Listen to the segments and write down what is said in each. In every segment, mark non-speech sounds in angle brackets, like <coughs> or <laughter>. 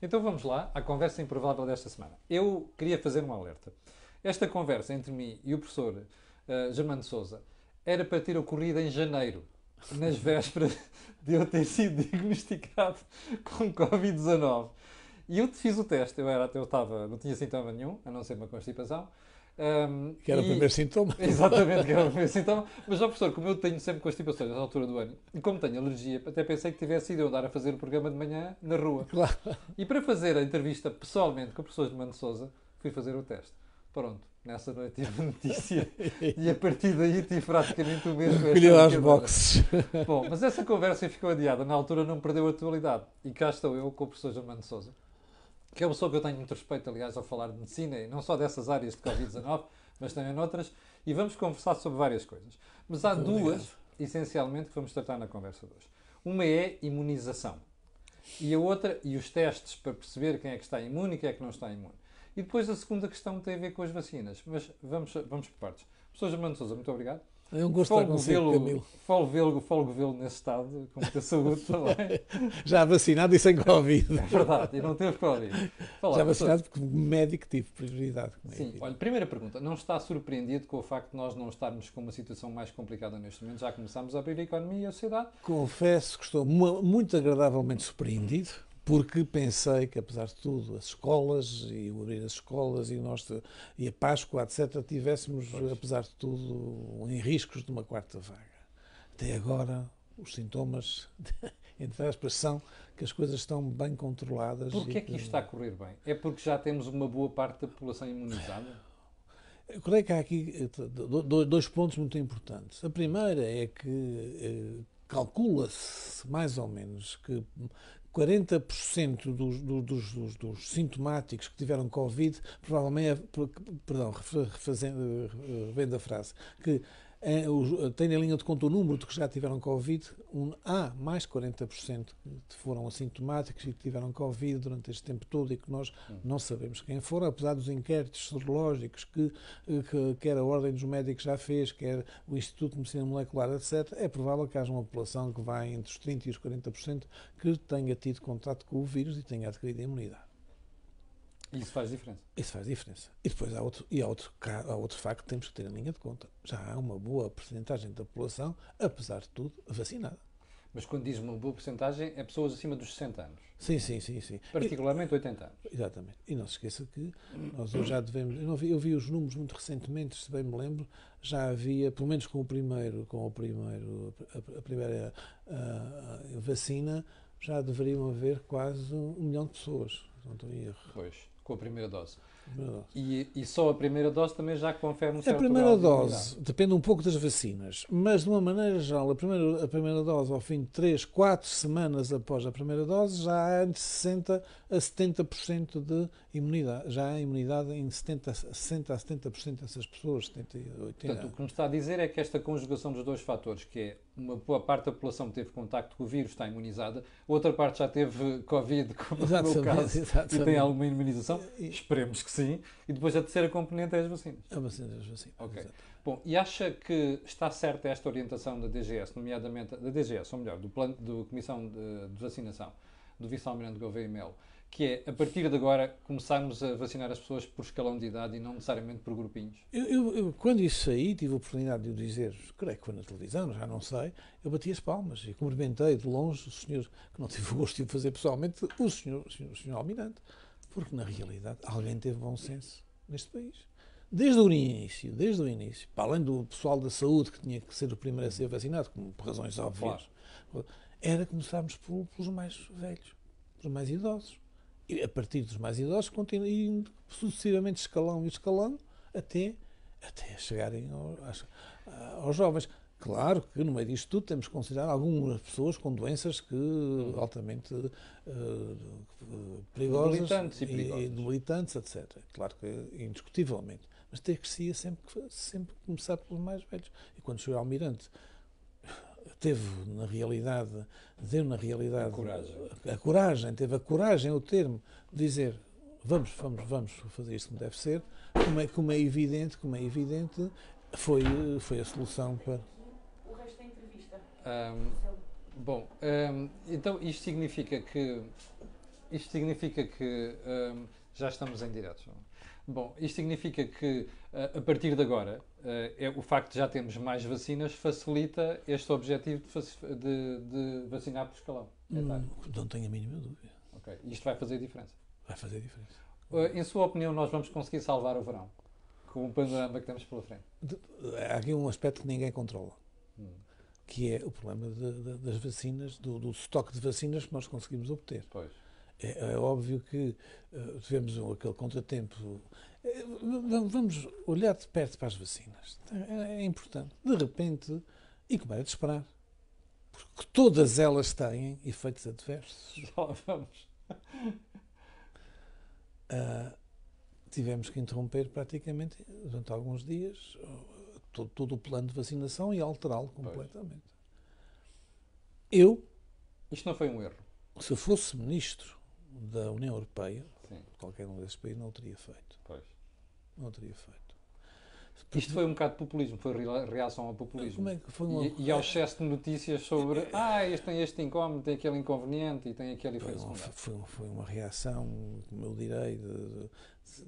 Então vamos lá à conversa improvável desta semana. Eu queria fazer um alerta. Esta conversa entre mim e o professor uh, Germano Souza era para ter ocorrido em janeiro, nas <laughs> vésperas de eu ter sido diagnosticado <laughs> com Covid-19. E eu fiz o teste, eu, era, eu estava, não tinha sintoma nenhum, a não ser uma constipação. Um, que era e, o primeiro sintoma. <laughs> Exatamente, que era o primeiro sintoma. Mas, ó professor, como eu tenho sempre constipações nessa altura do ano, e como tenho alergia, até pensei que tivesse ido andar a fazer o programa de manhã na rua. Claro. E para fazer a entrevista pessoalmente com o professor Mano Souza, fui fazer o teste. Pronto, nessa noite tive a notícia e a partir daí tive praticamente o mesmo. Colheu aos boxes. Bom, mas essa conversa ficou adiada. Na altura não perdeu a atualidade. E cá estou eu com o professor Germano Souza que é uma pessoa que eu tenho muito respeito, aliás, ao falar de medicina, e não só dessas áreas de Covid-19, <laughs> mas também noutras, e vamos conversar sobre várias coisas. Mas há duas, essencialmente, que vamos tratar na conversa de hoje. Uma é imunização. E a outra, e os testes para perceber quem é que está imune e quem é que não está imune. E depois a segunda questão tem a ver com as vacinas. Mas vamos, vamos por partes. Professor Germano Souza, muito obrigado. É um gosto folgo estar consigo, Camilo. Folgo vê-lo folgo vê nesse estado, com muita saúde também. <laughs> Já vacinado e sem Covid. É verdade, e não teve Covid. Já vacinado porque médico tive prioridade. Sim, olha, primeira pergunta. Não está surpreendido com o facto de nós não estarmos com uma situação mais complicada neste momento? Já começámos a abrir a economia e a sociedade? Confesso que estou muito agradavelmente surpreendido porque pensei que, apesar de tudo, as escolas e o abrir as escolas e, nós, e a Páscoa, etc., tivéssemos, pois. apesar de tudo, em riscos de uma quarta vaga. Até agora, os sintomas, <laughs> entre aspas, são que as coisas estão bem controladas. Porquê é que isto está a correr bem? É porque já temos uma boa parte da população imunizada? Eu creio que há aqui eh, dois pontos muito importantes. A primeira é que eh, calcula-se mais ou menos que 40% dos, dos, dos, dos, sintomáticos que tiveram Covid, provavelmente, perdão, refazendo, vendo a frase, que é, tem na linha de conta o número de que já tiveram Covid, um, há mais 40% que foram assintomáticos e que tiveram Covid durante este tempo todo e que nós não sabemos quem foram, apesar dos inquéritos serológicos que, que quer a Ordem dos Médicos já fez, quer o Instituto de Medicina Molecular, etc., é provável que haja uma população que vai entre os 30% e os 40% que tenha tido contato com o vírus e tenha adquirido imunidade. Isso faz diferença. Isso faz diferença. E depois há outro, e há outro, há outro facto que temos que ter em linha de conta. Já há uma boa porcentagem da população, apesar de tudo, vacinada. Mas quando diz uma boa porcentagem, é pessoas acima dos 60 anos. Sim, sim, sim. sim. Particularmente e, 80 anos. Exatamente. E não se esqueça que nós hoje já devemos. Eu, vi, eu vi os números muito recentemente, se bem me lembro, já havia, pelo menos com o primeiro, com o primeiro, a, a primeira a, a vacina, já deveriam haver quase um milhão de pessoas. Não estou em erro. Pois com a primeira dose. E, e, só a primeira dose também já confere um certo A primeira dose de depende um pouco das vacinas, mas de uma maneira geral, a primeira, a primeira dose ao fim de 3, 4 semanas após a primeira dose já há de 60 a 70% de imunidade. Já há imunidade em 70, 60 a 70% dessas pessoas, 70 80. Portanto, o que nos está a dizer é que esta conjugação dos dois fatores, que é uma boa parte da população que teve contacto com o vírus está imunizada, outra parte já teve Covid, como no meu caso, exatamente. e tem alguma imunização, esperemos que sim, e depois a terceira componente é as vacinas. A vacina das vacinas. Ok. Bom, e acha que está certa esta orientação da DGS, nomeadamente da DGS, ou melhor, do plano da Comissão de, de Vacinação, do Vice-Almirante Gouveia Melo, que é, a partir de agora, começarmos a vacinar as pessoas por escalão de idade e não necessariamente por grupinhos? Eu, eu, eu quando isso saí, tive a oportunidade de o dizer, creio que foi na televisão, já não sei, eu bati as palmas e cumprimentei de longe o senhor, que não tive o gosto de fazer pessoalmente, o senhor, o senhor, o senhor Almirante, porque na realidade alguém teve bom senso neste país. Desde o início, desde o início, para além do pessoal da saúde que tinha que ser o primeiro a ser vacinado, por razões óbvias, era começarmos pelos mais velhos, pelos mais idosos e a partir dos mais idosos, continuam sucessivamente escalão e escalão até, até chegarem aos, aos jovens. Claro que no meio disto tudo temos que considerar algumas pessoas com doenças que altamente uh, perigosas debilitantes e, e, e debilitantes, etc. Claro que indiscutivelmente. Mas ter que ser sempre, sempre começar pelos mais velhos. E quando chegou ao Almirante, teve na realidade, deu na realidade a coragem. A, a coragem, teve a coragem, o termo, de dizer vamos, vamos, vamos fazer isto como deve ser, como é, como é evidente, como é evidente, foi, foi a solução para. O resto da entrevista. Um, bom, um, então isto significa que isto significa que hum, já estamos em direto. Bom, isto significa que uh, a partir de agora uh, é, o facto de já termos mais vacinas facilita este objetivo de, de, de vacinar por escalão. É Hum, não tenho a mínima dúvida. Ok. Isto vai fazer diferença. Vai fazer diferença. Uh, em sua opinião, nós vamos conseguir salvar o verão com o panorama que temos pela frente? Há aqui um aspecto que ninguém controla, Hum. Que é o problema de- de- das vacinas, do, do estoque de vacinas que nós conseguimos obter. Pois. É, é óbvio que eh, tivemos um- aquele contratempo. V- vamos olhar de perto para as vacinas. É, é importante. De repente, e como era de esperar, porque todas elas têm efeitos adversos. <laughs> Já vamos. Ah, tivemos que interromper praticamente durante alguns dias todo, todo o plano de vacinação e alterá-lo completamente. Eu, Isto não foi um erro. se fosse ministro da União Europeia, Sim, qualquer um desses países não o teria feito. pois. Não o teria feito. Isto foi um bocado de populismo, foi re- reação ao populismo. É foi uma... E, e ao excesso de notícias sobre <laughs> ah, este tem este incómodo, tem aquele inconveniente e tem aquele Foi efeito foi, uma- foi uma reação, como eu direi, de- de-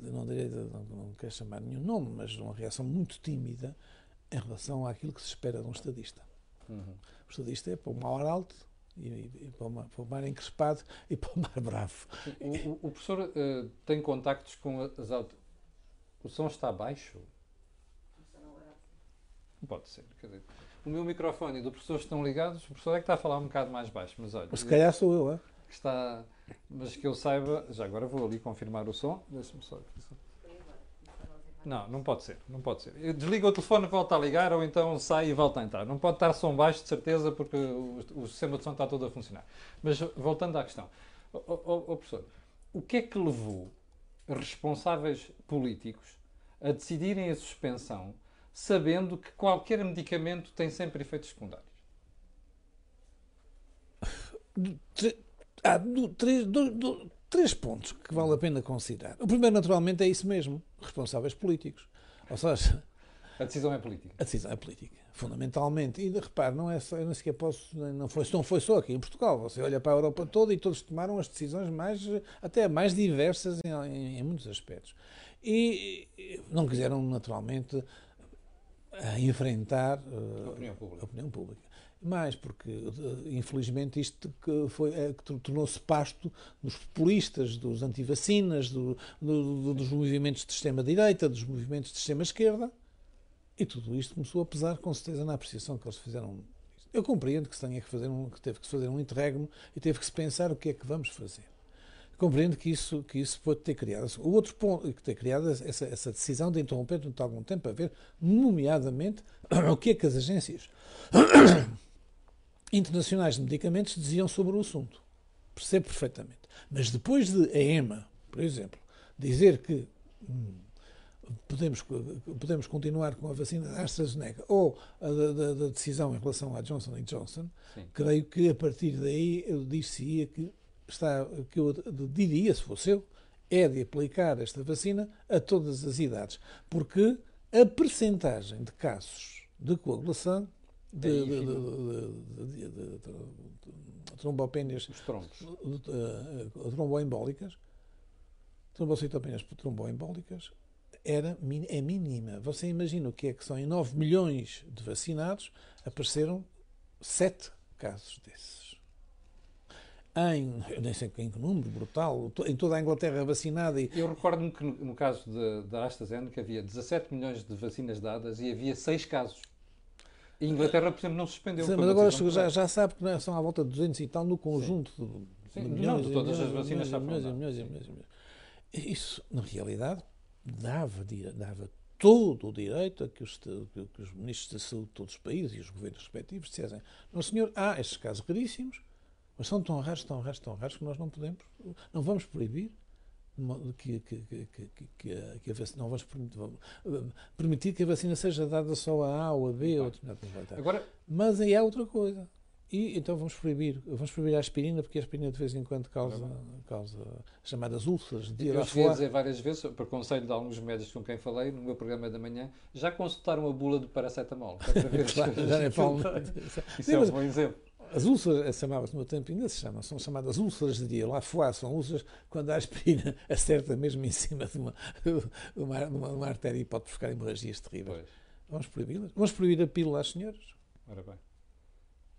não direi, não, não quero chamar nenhum nome, mas uma reação muito tímida em relação àquilo que se espera de um estadista. Uhum. O estadista é para o mar alto e, e para, o mar, para o mar encrespado e para o mar bravo. O, o- o professor eh, tem contactos com as auto... O som está baixo? Não pode ser. Quer dizer, o meu microfone e do professor estão ligados, o professor é que está a falar um bocado mais baixo, mas olha, Se calhar sou eu, é? está, mas que eu saiba, já agora vou ali confirmar o som, deixa-me só aqui. só. Não, não pode ser, não pode ser. Eu Desliga o telefone, volta a ligar ou então sai e volta a entrar. Não pode estar som baixo, de certeza, porque o, o sistema de som está todo a funcionar. Mas voltando à questão, ó, ó, professor, o que é que levou responsáveis políticos a decidirem a suspensão, sabendo que qualquer medicamento tem sempre efeitos secundários? Há do- três, do- do- três pontos que vale a pena considerar. O primeiro, naturalmente, é isso mesmo: responsáveis políticos. Ou seja, A decisão é política. a decisão é política, fundamentalmente. E repare, não é só, eu nem sequer posso, não foi, não foi só aqui em Portugal. Você olha para a Europa toda e todos tomaram as decisões mais, até mais diversas em, em- em muitos aspectos. E não quiseram, naturalmente, a enfrentar eh, A opinião pública. a opinião pública. Mais porque, eh, infelizmente, isto que foi, é, que tornou-se pasto dos populistas, dos antivacinas, do, do- do- dos movimentos de extrema-direita, dos movimentos de extrema-esquerda, e tudo isto começou a pesar, com certeza, na apreciação que eles fizeram. Eu compreendo que se tenha que fazer um, que teve que fazer um interregno e teve que se pensar o que é que vamos fazer. Compreendo que isso, que isso pode ter criado. O outro ponto, que ter criado essa, essa decisão de interromper durante algum tempo, a ver, nomeadamente, <coughs> o que é que as agências <coughs> internacionais de medicamentos diziam sobre o assunto. Percebo perfeitamente. Mas depois de a EMA, por exemplo, dizer que hum, podemos, podemos continuar com a vacina da AstraZeneca ou a da, da- da decisão em relação à Johnson Johnson, Sim. creio que a partir daí eu dir-se-ia que, está, que eu diria, se fosse eu, é de aplicar esta vacina a todas as idades. Porque a percentagem de casos de coagulação de, de, de, de, trombopénias Os troncos. uh, tromboembólicas, trombocitopenias tromboembólicas, era, é mínima. Você imagina o que é que são em 9 milhões de vacinados, apareceram 7 casos desses. Em, eu nem sei em que número, brutal, em toda a Inglaterra vacinada e Eu recordo-me que no, no caso da AstraZeneca havia 17 milhões de vacinas dadas e havia 6 casos. E Inglaterra, por exemplo, não suspendeu. Sim, mas agora decisão já, já sabe que não é- são à volta de 200 e tal no conjunto de, Sim, de não, milhões, e todas as milhões, vacinas e já milhões, milhões, milhões, e milhões. Isso, na realidade, dava, dava todo o direito a que os, que- os ministros da saúde de todos os países e os governos respectivos dissessem não senhor, há estes casos raríssimos, mas são tão raros, tão raros, tão raros que nós não podemos, não vamos proibir que, que, que, que, a, vacina, não vamos permitir, eh, permitir que a vacina seja dada só a A ou a B ou a quantidade. Agora, Mas aí há outra coisa. E então vamos proibir, vamos proibir a aspirina, porque a aspirina de vez em quando causa, causa as chamadas úlceras de eu cheguei a dizer várias vezes, por conselho de alguns médicos com quem falei, no meu programa da manhã, já consultaram a bula do paracetamol. é para ver Claro, já <laughs> falo. tem. Isso Sim, é um mas- bom exemplo. As úlceras, chamava-se no meu tempo, ainda se chama, são chamadas úlceras de dia. Lá fora são úlceras quando a aspirina <laughs> acerta mesmo em cima de uma, uma, uma, uma artéria e pode buscar hemorragias terríveis. Pois. Vamos proibi-las? Vamos proibir a pílula às senhoras? Ora bem.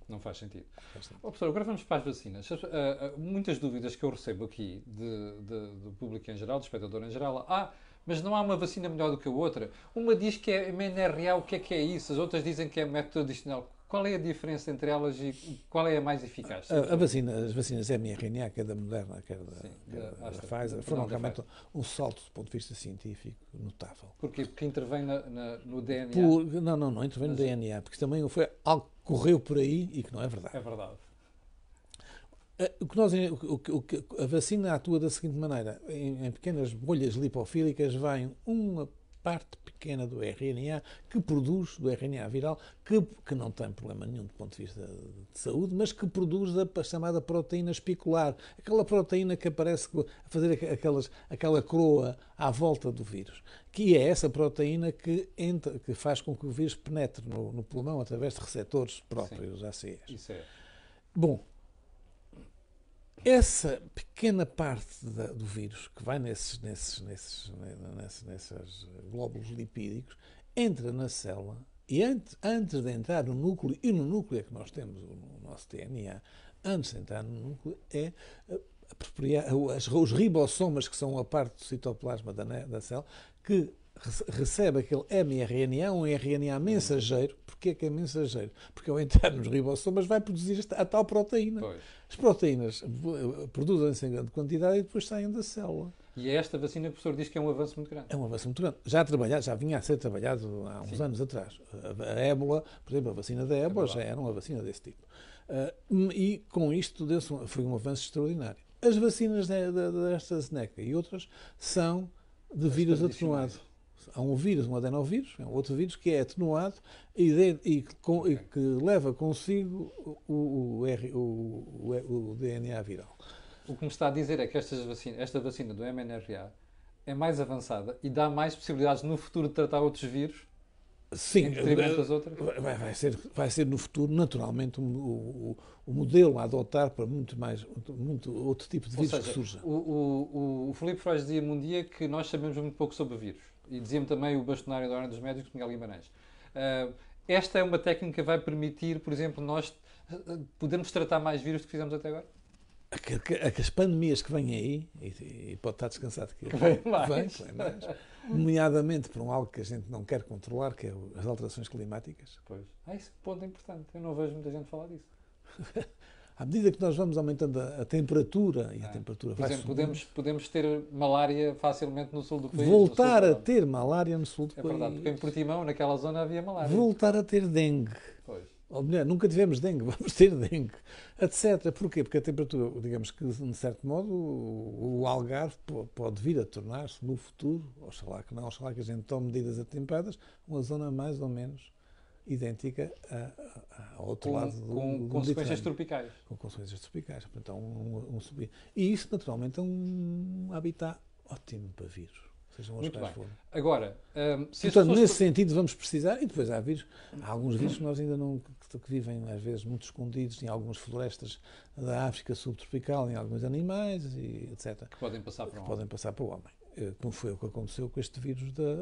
Não faz sentido. Faz sentido. Oh, professor, agora vamos para as vacinas. As- ah, muitas dúvidas que eu recebo aqui de- de- do público em geral, do espectador em geral. Ah, mas não há uma vacina melhor do que a outra. Uma diz que é MNRA, o que é que é isso? As outras dizem que é método tradicional. Qual é a diferença entre elas e qual é a mais eficaz? A, a vacina, as vacinas mRNA, quer da Moderna, quer da, Sim, quer da da Pfizer, da- foram realmente um salto do ponto de vista científico notável. Porquê? Porque intervém na- na- no DNA. Por- não, não, não intervém no Mas- DNA, porque também foi algo que correu por aí e que não é verdade. É verdade. O que nós, o que- o que- a vacina atua da seguinte maneira: em, em pequenas bolhas lipofílicas vem uma parte pequena do RNA que produz, do RNA viral, que, que não tem problema nenhum do ponto de vista de saúde, mas que produz a chamada proteína espicular, aquela proteína que aparece a fazer aqu- aquelas, aquela croa à volta do vírus, que é essa proteína que, entra, que faz com que o vírus penetre no, no pulmão através de receptores próprios, ACEs. Isso é. Bom, essa pequena parte da- do vírus que vai nesses, nesses, nesses, nesses, nesses glóbulos lipídicos entra na célula e antes, antes de entrar no núcleo, e no núcleo é que nós temos o nosso DNA, antes de entrar no núcleo é eh, apropriar, os ribossomas, que são a parte do citoplasma da, da célula, que recebe aquele mRNA, um RNA mensageiro. Porquê que é mensageiro? Porque ao entrar nos ribossomas vai produzir a tal proteína. Pois. As proteínas eh, produzem-se em grande quantidade e depois saem da célula. E é esta vacina que o professor diz que é um avanço muito grande. É um avanço muito grande. Já, trabalhado, já vinha a ser trabalhado há uns Sim. anos atrás. A, ébola, por exemplo, a vacina da ébola já verdade. era uma vacina desse tipo. Ah, e com isto foi um avanço extraordinário. As vacinas da AstraZeneca e outras são de vírus atenuado. Há um vírus, um adenovírus, é um outro vírus que é atenuado e, de- e com- e que leva consigo o, o, R- o- o- DNA viral. O que me está a dizer é que vacina, esta vacina do MNRA é mais avançada e dá mais possibilidades no futuro de tratar outros vírus Sim, outras. Vai, vai ser, vai ser no futuro, naturalmente, o, o- o modelo a adotar para muito mais muito outro tipo de vírus seja, que surja. o, o, o Filipe Freud dizia-me um dia que nós sabemos muito pouco sobre vírus. E dizia-me também o bastonário da Ordem dos Médicos, Miguel Guimarães. Ah, esta é uma técnica que vai permitir, por exemplo, nós ah, podermos tratar mais vírus do que fizemos até agora? Que, que- que as pandemias que vêm aí, e, e pode estar descansado que Que vem mais. vem, vem mais, nomeadamente por um algo que a gente não quer controlar, que é as alterações climáticas. Pois. Ah, esse ponto é importante. Eu não vejo muita gente falar disso. <laughs> À medida que nós vamos aumentando a, a temperatura, e a Ah, temperatura Por vai exemplo, podemos, podemos ter malária facilmente no sul do país. voltar no a do ter malária no sul do É verdade, porque em país, Portimão, naquela zona, havia malária. voltar a ter dengue. Pois. Ou melhor, nunca tivemos dengue, <laughs> vamos ter dengue, etc. Porquê? Porque a temperatura, digamos que, de certo modo, o, Algarve po- pode vir a tornar-se, no futuro, oxalá que não, oxalá que a gente tome medidas atempadas, uma zona mais ou menos idêntica a- a- ao outro Com, lado do, com do consequências tropicais. Com consequências tropicais. Portanto, um, um subir. E isso, naturalmente, é um habitat ótimo para vírus, sejam Muito bem. forem. Agora, hum, se Portanto, nesse sentido, vamos precisar, e depois há vírus, há alguns vírus que nós ainda não, que, que vivem às vezes muito escondidos em algumas florestas da África subtropical, em alguns animais, e etc., que podem passar por que um podem passar para o homem. Eh, Como foi o que aconteceu com este vírus da,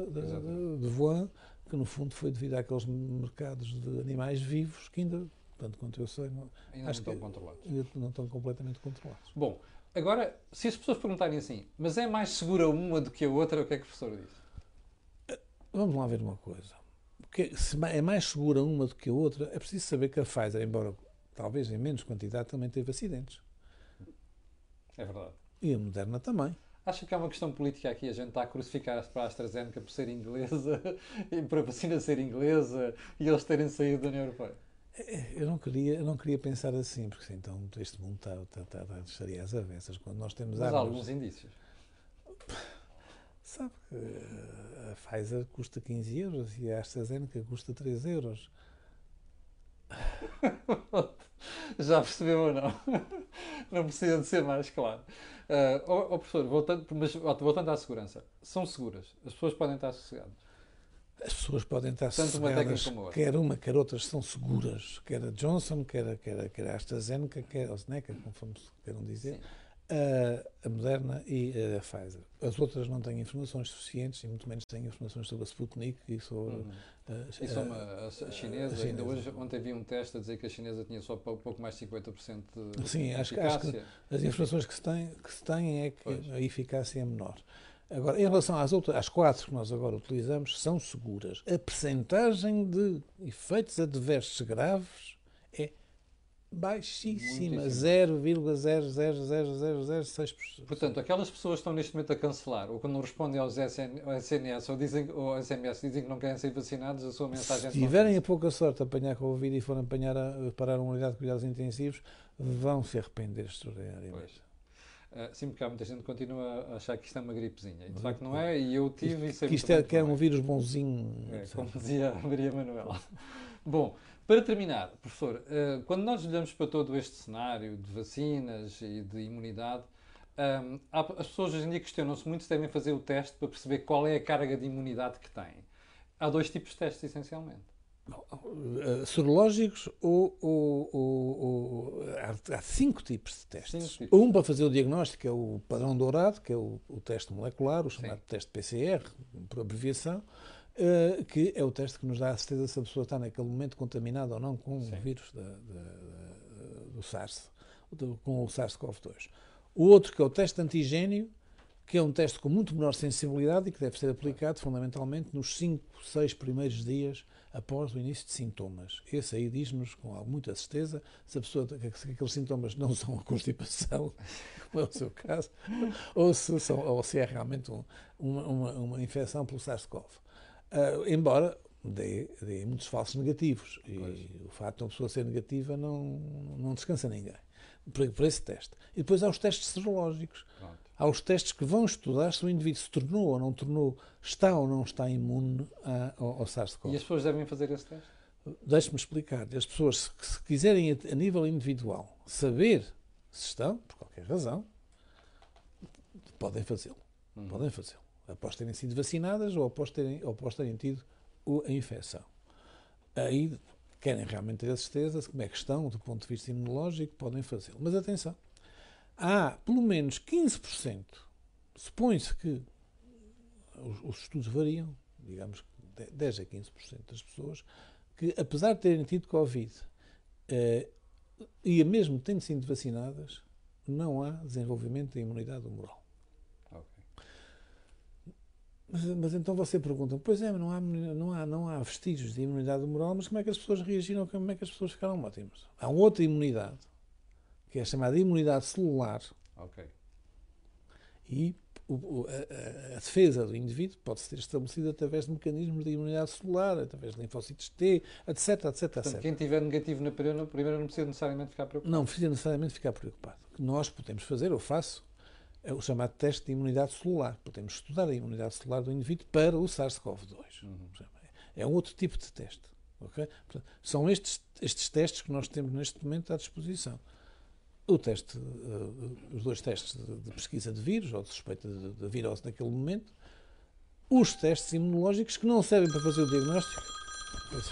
de Wuhan, que no fundo foi devido àqueles mercados de animais vivos que ainda, tanto quanto eu sei, não, ainda não estão controlados. ainda não estão completamente controlados. Bom, agora, se as pessoas perguntarem assim, mas é mais segura uma do que a outra, o que é que o professor diz? Vamos lá ver uma coisa. Porque se ma- é mais segura uma do que a outra, é preciso saber que a Pfizer, embora talvez em menos quantidade, também teve acidentes. É verdade. E a Moderna também. Acha que é uma questão política aqui? A gente está a crucificar para a AstraZeneca por ser inglesa <laughs> e por a vacina ser inglesa e eles terem saído da União Europeia? Eu não queria, eu não queria pensar assim, porque então este mundo está, está, está, está, estaria às avessas. Quando nós temos Mas há armas, alguns indícios. sabe que eh, a Pfizer custa 15 euros e a AstraZeneca custa 3 euros. <laughs> Já percebeu ou não? Não precisa de ser mais claro. Ah, ó ó, professor, voltando, mas, voltando à segurança, são seguras? As pessoas podem estar sossegadas? As pessoas podem estar Tanto uma sossegadas, técnica como quer uma, quer outras são seguras, quer a Johnson, quer a, quer a, quer a AstraZeneca, quer a Seneca, conforme queiram dizer, Sim. A, Moderna e a Pfizer. As outras não têm informações suficientes e muito menos têm informações sobre a Sputnik e sobre Uhum. a, E a- a, a a chinesa, ainda chinesa. hoje, ontem havia um teste a dizer que a chinesa tinha só pou- pouco mais de 50% de Sim, acho que- acho que- eficácia. As informações que se têm, que se têm é que Pois. a eficácia é menor. Agora, em relação às outras, às quatro que nós agora utilizamos, são seguras. A percentagem de efeitos adversos graves baixíssima, Muitíssimo. 0,00006%. Portanto, aquelas pessoas que estão neste momento a cancelar, ou quando não respondem aos SN, ao SNS ou, dizem, ou ao SMS dizem que não querem ser vacinados, a sua mensagem Se é tiverem a pouca sorte de apanhar Covid e forem apanhar a, parar uma unidade de cuidados intensivos, vão se arrepender extraordinariamente. Pois. Uh, sim, porque há muita gente que continua a achar que isto é uma gripezinha. E de facto não é, e eu tive e sei Que isto é, que é um vírus bonzinho. É, como dizia a Maria Manuela. <laughs> Bom, para terminar, professor, eh, quando nós olhamos para todo este cenário de vacinas e de imunidade, há- as pessoas hoje em dia questionam-se muito se devem fazer o teste para perceber qual é a carga de imunidade que têm. Há dois tipos de testes, essencialmente. Uh, sorológicos ou, ou- ou- ou- há, cinco tipos de testes. Tipos. Um para fazer o diagnóstico, é o padrão dourado, que é o, o teste molecular, o chamado Sim. teste PCR, por abreviação, uh, que é o teste que nos dá a certeza se a pessoa está naquele momento contaminada ou não com Sim. o vírus da- da- da- do SARS, do- com o SARS-CoV-2. O outro que é o teste antigênio, que é um teste com muito menor sensibilidade e que deve ser aplicado fundamentalmente nos 5, 6 primeiros dias após o início de sintomas. Esse aí diz-nos com muita certeza se a pessoa se aqueles sintomas não são a constipação, <laughs> como é o seu caso, ou se, são, ou se é realmente um- uma, uma, uma infecção pelo SARS-CoV. Ah, embora dê, dê muitos falsos negativos. E Pois. o facto de uma pessoa ser negativa não, não descansa ninguém. Por, por esse teste. E depois há os testes serológicos. Pronto. Há os testes que vão estudar se o indivíduo se tornou ou não tornou, está ou não está imune a- ao, ao E SARS-CoV. as pessoas devem fazer esse teste? Deixe-me explicar. As pessoas, se, se quiserem, a, a nível individual, saber se estão, por qualquer razão, podem fazê-lo. Uhum. Podem fazê-lo. Após terem sido vacinadas ou após terem, ou após terem tido a infecção. Aí, querem realmente ter a certeza de como é que estão, do ponto de vista imunológico, podem fazê-lo. Mas atenção, há pelo menos 15%, supõe-se que os, os estudos variam, digamos que de- 10 a 15% das pessoas, que apesar de terem tido Covid eh, e mesmo tendo sido vacinadas, não há desenvolvimento da imunidade humoral. Mas, mas então você pergunta, pois é, não há, não, há, não há vestígios de imunidade humoral, mas como é que as pessoas reagiram, como é que as pessoas ficaram ótimas? Há outra imunidade, que é chamada imunidade celular, Ok. e o- a, a- defesa do indivíduo pode ser estabelecida através de mecanismos de imunidade celular, através de linfócitos T, etc, etc, Portanto, etc. quem tiver negativo na primeira, primeira não precisa necessariamente ficar preocupado. Não precisa necessariamente ficar preocupado. O que nós podemos fazer, eu faço, o chamado teste de imunidade celular. Podemos estudar a imunidade celular do indivíduo para o SARS-CoV-2. Uhum. É um outro tipo de teste. ok? Portanto, são estes, estes testes que nós temos neste momento à disposição. O teste, eh, os dois testes de, de pesquisa de vírus, ou de suspeita de, de virose naquele momento, os testes imunológicos que não servem para fazer o diagnóstico. As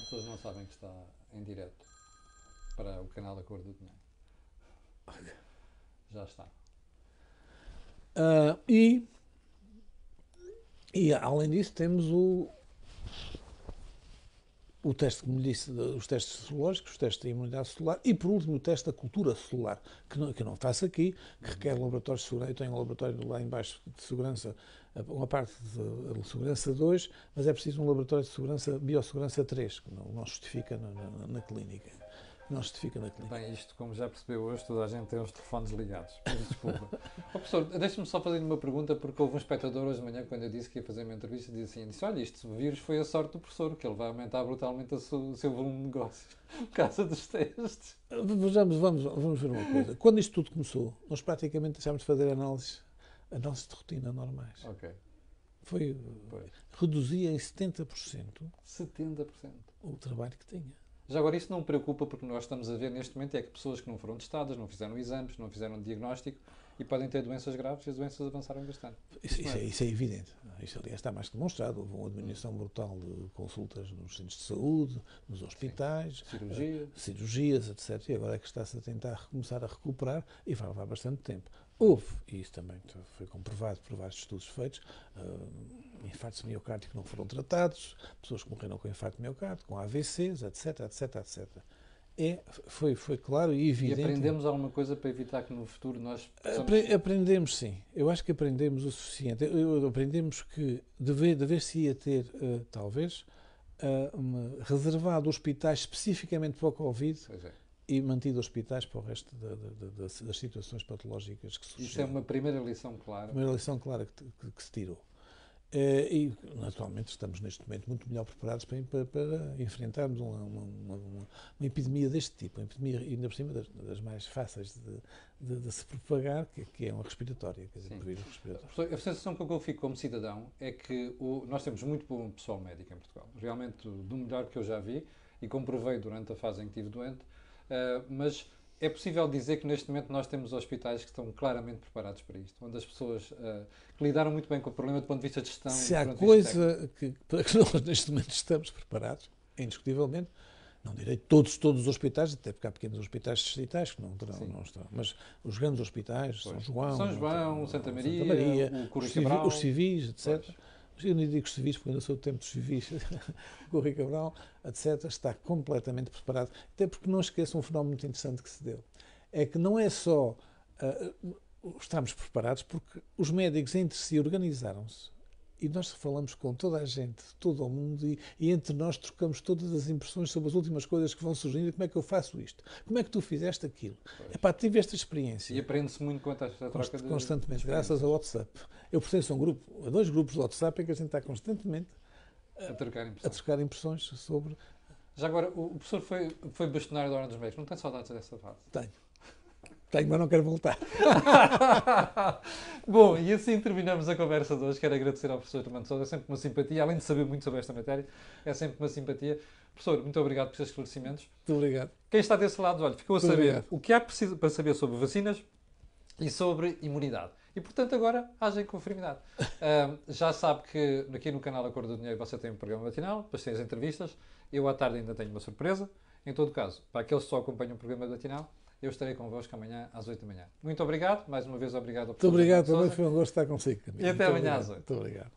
pessoas não sabem que está em direto para o canal da Cor do Dinheiro. Já está. Ah, e, e além disso temos o, o teste, como disse, de- os testes serológicos, os testes da imunidade celular e por último o teste da cultura celular, que não, que não faço aqui, que requer laboratórios de segurança. Eu tenho um laboratório lá embaixo de segurança, uma parte de segurança 2, mas é preciso um laboratório de segurança, biossegurança 3, que não, não justifica na, na- na clínica. Não justifica na clínica. Bem, isto, como já percebeu hoje, toda a gente tem os telefones ligados. Desculpa. Ó, <laughs> professor, deixe-me só fazer uma pergunta, porque houve um espectador hoje de manhã, quando eu disse que ia fazer uma entrevista, disse assim: disse, Olha, isto, o vírus foi a sorte do professor, que ele vai aumentar brutalmente o seu, o seu volume de negócios <laughs> por causa dos testes. Vejamos, vamos, vamos ver uma coisa. <laughs> Quando isto tudo começou, nós praticamente deixámos de fazer análises, análises de rotina normais. Ok, Foi, pois. reduzia em 70% 70%. o trabalho que tinha. Já agora, isso não preocupa, porque nós estamos a ver neste momento é que pessoas que não foram testadas, não fizeram exames, não fizeram diagnóstico e podem ter doenças graves e as doenças avançaram bastante. Isso, isso, é, isso é, evidente. Isso, aliás, está mais que demonstrado. Houve uma diminuição brutal de consultas nos centros de saúde, nos hospitais, Cirurgia. uh, cirurgias, etc. E agora é que está-se a tentar começar a recuperar e vai levar bastante tempo. Houve, e isso também foi comprovado por vários estudos feitos, uh, infartos miocárdicos que não foram tratados, pessoas que morreram com infarto miocárdico, com AVCs, etc, etc, etc. É, foi, foi claro e evidente. E aprendemos alguma coisa para evitar que no futuro nós possamos... Apre aprendemos, sim. Eu acho que aprendemos o suficiente. Eu, aprendemos que deve, deve-se ia ter, uh, talvez, uh, uma, reservado hospitais especificamente para o Covid é. E mantido hospitais para o resto da, da, das, das, situações patológicas que surgiram. Isso é uma primeira lição clara. Uma lição clara que, que, que se tirou. Uh, e, naturalmente, estamos neste momento muito melhor preparados para, para, para enfrentarmos uma, uma, uma, uma, epidemia deste tipo, uma epidemia, ainda por cima, das, das mais fáceis de, de, de, se propagar, que, que é uma respiratória, quer dizer, vírus respiratório. A sensação que eu fico como cidadão é que o, nós temos muito bom pessoal médico em Portugal, realmente do melhor que eu já vi e comprovei durante a fase em que estive doente, mas é possível dizer que neste momento nós temos hospitais que estão claramente preparados para isto, onde as pessoas uh, que lidaram muito bem com o problema do ponto de vista de gestão. Se há coisa que, <laughs> para que nós neste momento estamos preparados, indiscutivelmente, não direi todos, todos os hospitais, até porque há pequenos hospitais distritais que não, terão, não estão, mas os grandes hospitais, pois. São João, São João, Santa Maria, Santa Maria o os, civis, os civis, etc. Pois. Eu não digo civis, porque ainda sou do tempo dos civis, <laughs> o Rui Cabral, etc., está completamente preparado. Até porque não esqueça um fenómeno muito interessante que se deu. É que não é só uh, estarmos preparados, porque os médicos entre si organizaram-se e nós falamos com toda a gente, todo o mundo, e, e, entre nós trocamos todas as impressões sobre as últimas coisas que vão surgindo como é que eu faço isto, como é que tu fizeste aquilo. É pá, tive esta experiência. E aprende-se muito com esta troca de Constantemente, de graças ao WhatsApp. Eu pertenço a um grupo, a dois grupos de WhatsApp em que a gente está constantemente a, a, trocar, impressões. a trocar impressões sobre. Já agora, o professor foi, foi bastonário da Ordem dos Médicos, não tem saudades dessa fase? Tenho. Tenho, mas não quero voltar. <laughs> Bom, e assim terminamos a conversa de hoje. Quero agradecer ao professor Armando Sousa. É sempre uma simpatia, além de saber muito sobre esta matéria, é sempre uma simpatia. Professor, muito obrigado por estes esclarecimentos. Muito obrigado. Quem está desse lado, olha, ficou a muito saber obrigado. o que há para saber sobre vacinas e sobre imunidade. E, portanto, agora agem com firmidade. Uh, <laughs> já sabe que aqui no canal Acordo do Dinheiro você tem um programa matinal, depois tem as entrevistas. Eu, à tarde, ainda tenho uma surpresa. Em todo caso, para aqueles que só acompanham o programa matinal, eu estarei convosco amanhã às 8 da manhã. Muito obrigado, mais uma vez obrigado Muito obrigado, também foi um gosto estar consigo. E até Muito amanhã obrigado. às 8. Muito obrigado.